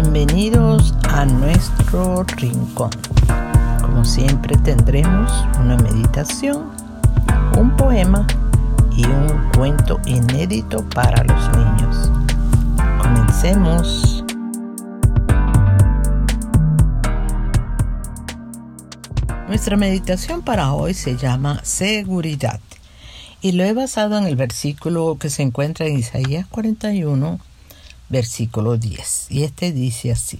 Bienvenidos a nuestro rincón. Como siempre tendremos una meditación, un poema y un cuento inédito para los niños. Comencemos. Nuestra meditación para hoy se llama Seguridad y lo he basado en el versículo que se encuentra en Isaías 41, versículo 10. Y este dice así,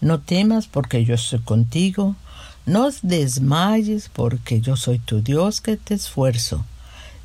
No temas porque yo soy contigo, no desmayes porque yo soy tu Dios que te esfuerzo,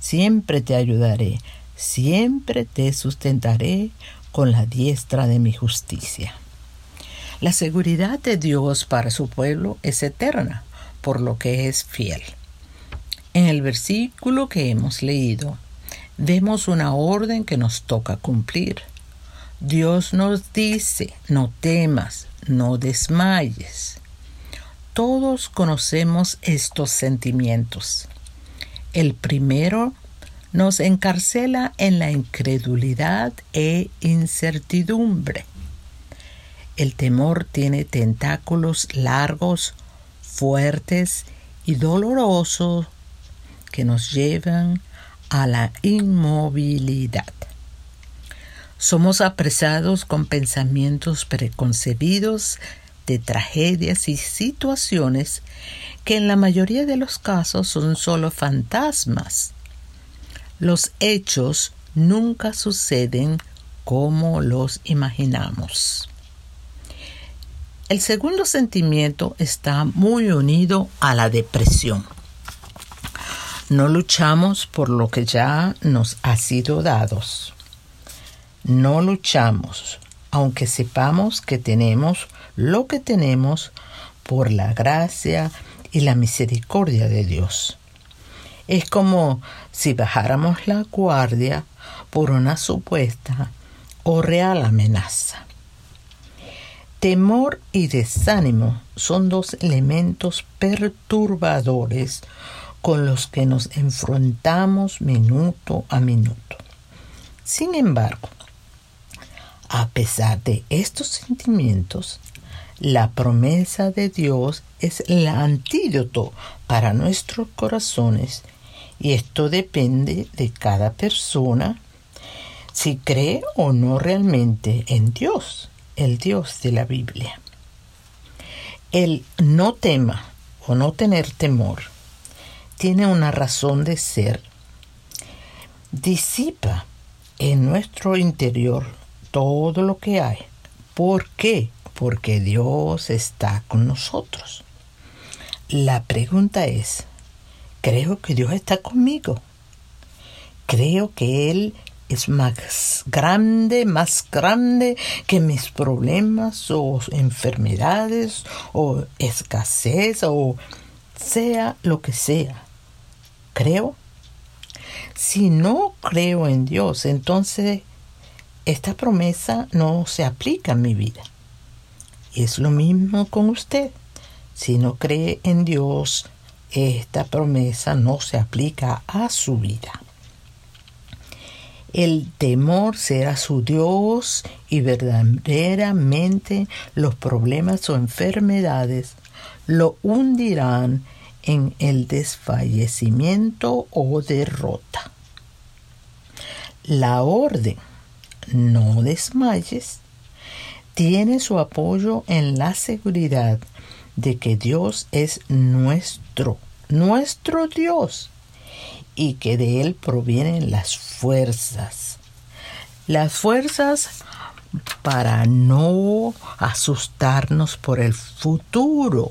siempre te ayudaré, siempre te sustentaré con la diestra de mi justicia. La seguridad de Dios para su pueblo es eterna, por lo que es fiel. En el versículo que hemos leído, vemos una orden que nos toca cumplir. Dios nos dice, no temas, no desmayes. Todos conocemos estos sentimientos. El primero nos encarcela en la incredulidad e incertidumbre. El temor tiene tentáculos largos, fuertes y dolorosos que nos llevan a la inmovilidad. Somos apresados con pensamientos preconcebidos de tragedias y situaciones que en la mayoría de los casos son solo fantasmas. Los hechos nunca suceden como los imaginamos. El segundo sentimiento está muy unido a la depresión. No luchamos por lo que ya nos ha sido dados no luchamos, aunque sepamos que tenemos lo que tenemos por la gracia y la misericordia de Dios. Es como si bajáramos la guardia por una supuesta o real amenaza. Temor y desánimo son dos elementos perturbadores con los que nos enfrentamos minuto a minuto. Sin embargo, a pesar de estos sentimientos, la promesa de Dios es el antídoto para nuestros corazones y esto depende de cada persona si cree o no realmente en Dios, el Dios de la Biblia. El no tema o no tener temor tiene una razón de ser. Disipa en nuestro interior todo lo que hay. ¿Por qué? Porque Dios está con nosotros. La pregunta es, ¿creo que Dios está conmigo? ¿Creo que Él es más grande, más grande que mis problemas o enfermedades o escasez o sea lo que sea? ¿Creo? Si no creo en Dios, entonces esta promesa no se aplica en mi vida. Es lo mismo con usted. Si no cree en Dios, esta promesa no se aplica a su vida. El temor será su Dios y verdaderamente los problemas o enfermedades lo hundirán en el desfallecimiento o derrota. La orden no desmayes, tiene su apoyo en la seguridad de que Dios es nuestro, nuestro Dios, y que de Él provienen las fuerzas. Las fuerzas para no asustarnos por el futuro.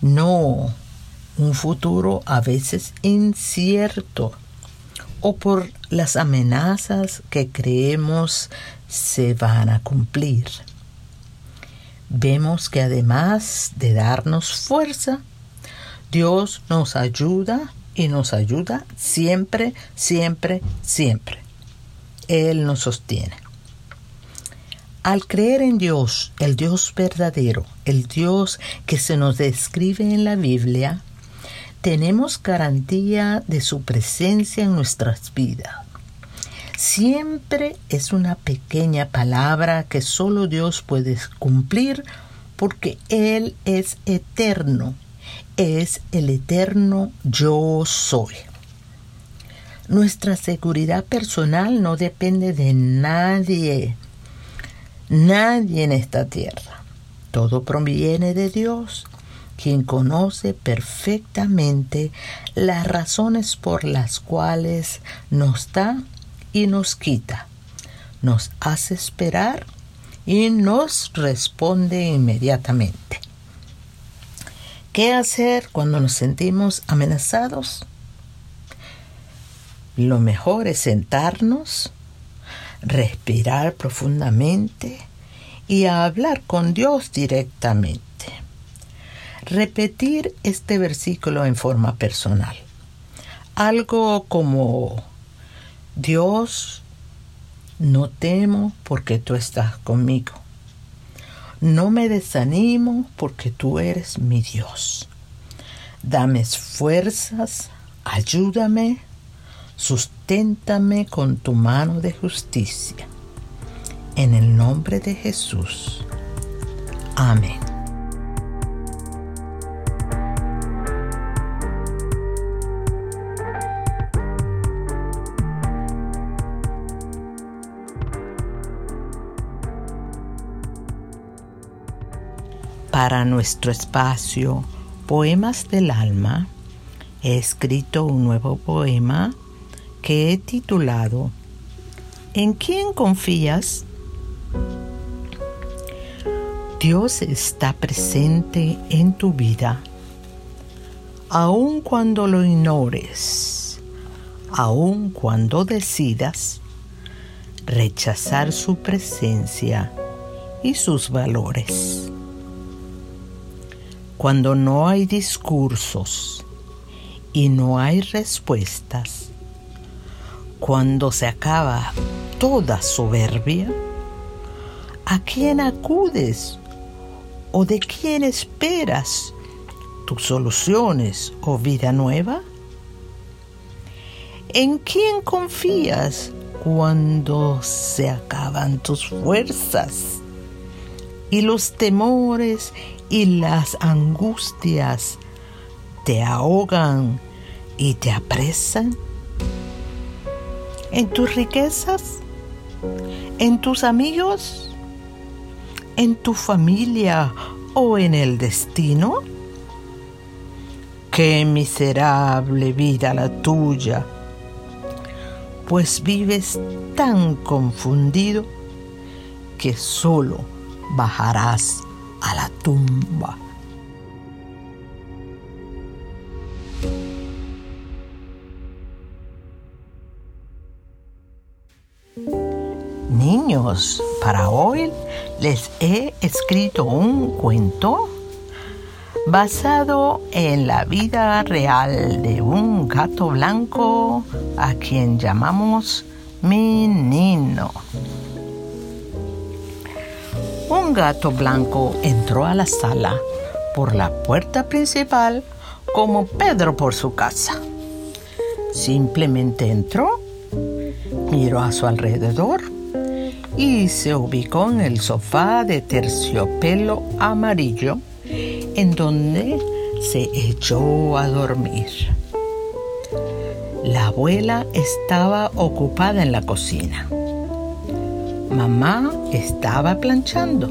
No, un futuro a veces incierto o por las amenazas que creemos se van a cumplir. Vemos que además de darnos fuerza, Dios nos ayuda y nos ayuda siempre, siempre, siempre. Él nos sostiene. Al creer en Dios, el Dios verdadero, el Dios que se nos describe en la Biblia, tenemos garantía de su presencia en nuestras vidas. siempre es una pequeña palabra que solo Dios puede cumplir porque Él es eterno, es el eterno yo soy. Nuestra seguridad personal no depende de nadie, nadie en esta tierra. Todo proviene de Dios, quien conoce perfectamente las razones por las cuales nos da y nos quita, nos hace esperar y nos responde inmediatamente. ¿Qué hacer cuando nos sentimos amenazados? Lo mejor es sentarnos, respirar profundamente y hablar con Dios directamente. Repetir este versículo en forma personal. Algo como Dios, no temo porque tú estás conmigo. No me desanimo porque tú eres mi Dios. Dame fuerzas, ayúdame, susténtame con tu mano de justicia. En el nombre de Jesús. Amén. Para nuestro espacio Poemas del Alma, he escrito un nuevo poema que he titulado ¿En quién confías? Dios está presente en tu vida, aun cuando lo ignores, aun cuando decidas rechazar su presencia y sus valores cuando no hay discursos y no hay respuestas, cuando se acaba toda soberbia, ¿a quién acudes o de quién esperas tus soluciones o vida nueva? ¿En quién confías cuando se acaban tus fuerzas y los temores y las angustias te ahogan y te apresan? ¿En tus riquezas? ¿En tus amigos? ¿En tu familia o en el destino? Qué miserable vida la tuya, pues vives tan confundido que solo bajarás a la tumba. Niños, para hoy les he escrito un cuento basado en la vida real de un gato blanco a quien llamamos Minino. Un gato blanco entró a la sala por la puerta principal como Pedro por su casa. Simplemente entró, miró a su alrededor y se ubicó en el sofá de terciopelo amarillo en donde se echó a dormir. La abuela estaba ocupada en la cocina mamá estaba planchando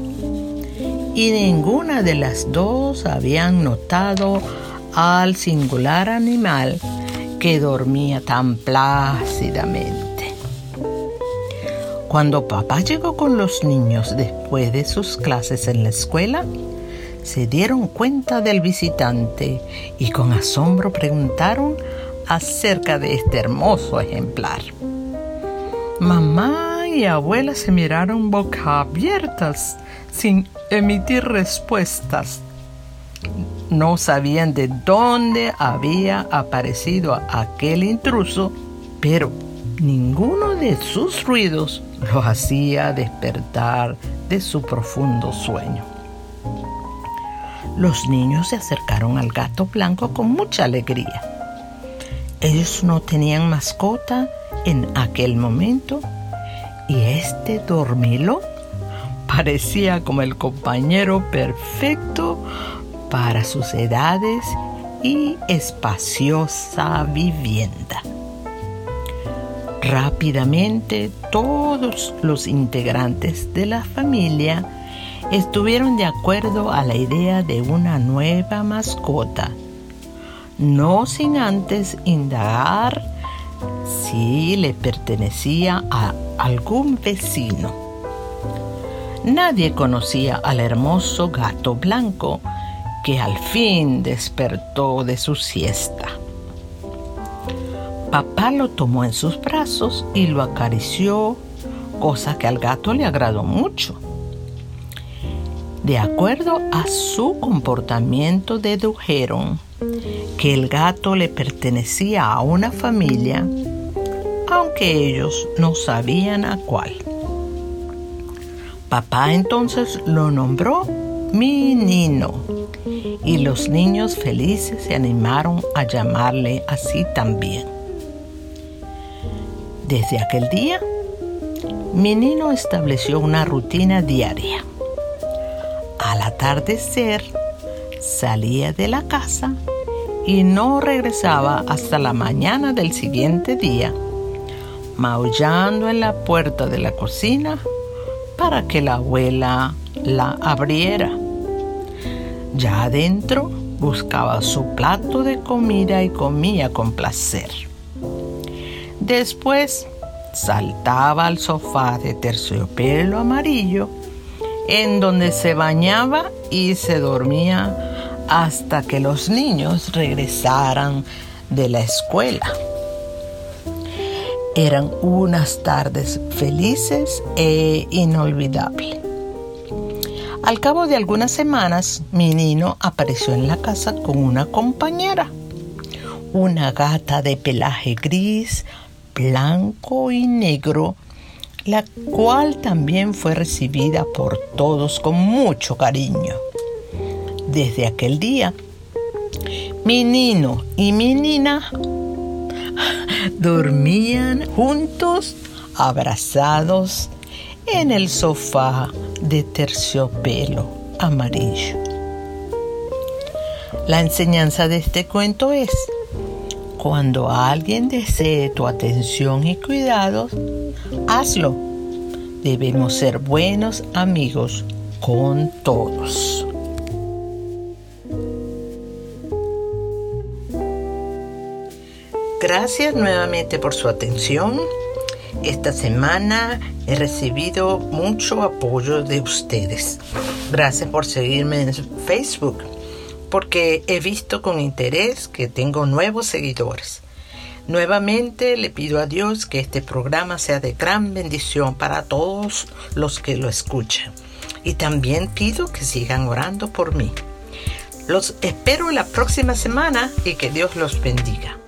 y ninguna de las dos habían notado al singular animal que dormía tan plácidamente. Cuando papá llegó con los niños después de sus clases en la escuela, se dieron cuenta del visitante y con asombro preguntaron acerca de este hermoso ejemplar. Mamá y abuela se miraron boca abiertas sin emitir respuestas. No sabían de dónde había aparecido aquel intruso, pero ninguno de sus ruidos lo hacía despertar de su profundo sueño. Los niños se acercaron al gato blanco con mucha alegría. Ellos no tenían mascota en aquel momento y este dormilo parecía como el compañero perfecto para sus edades y espaciosa vivienda. Rápidamente todos los integrantes de la familia estuvieron de acuerdo a la idea de una nueva mascota, no sin antes indagar si le pertenecía a algún vecino. Nadie conocía al hermoso gato blanco que al fin despertó de su siesta. Papá lo tomó en sus brazos y lo acarició, cosa que al gato le agradó mucho. De acuerdo a su comportamiento dedujeron que el gato le pertenecía a una familia, aunque ellos no sabían a cuál. Papá entonces lo nombró mi Nino y los niños felices se animaron a llamarle así también. Desde aquel día, mi Nino estableció una rutina diaria. Al atardecer, salía de la casa y no regresaba hasta la mañana del siguiente día, maullando en la puerta de la cocina para que la abuela la abriera. Ya adentro buscaba su plato de comida y comía con placer. Después saltaba al sofá de terciopelo amarillo en donde se bañaba y se dormía hasta que los niños regresaran de la escuela. Eran unas tardes felices e inolvidables. Al cabo de algunas semanas, mi niño apareció en la casa con una compañera, una gata de pelaje gris, blanco y negro, la cual también fue recibida por todos con mucho cariño. Desde aquel día, mi nino y mi nina dormían juntos, abrazados en el sofá de terciopelo amarillo. La enseñanza de este cuento es, cuando alguien desee tu atención y cuidados, hazlo. Debemos ser buenos amigos con todos. Gracias nuevamente por su atención. Esta semana he recibido mucho apoyo de ustedes. Gracias por seguirme en Facebook, porque he visto con interés que tengo nuevos seguidores. Nuevamente le pido a Dios que este programa sea de gran bendición para todos los que lo escuchan. Y también pido que sigan orando por mí. Los espero la próxima semana y que Dios los bendiga.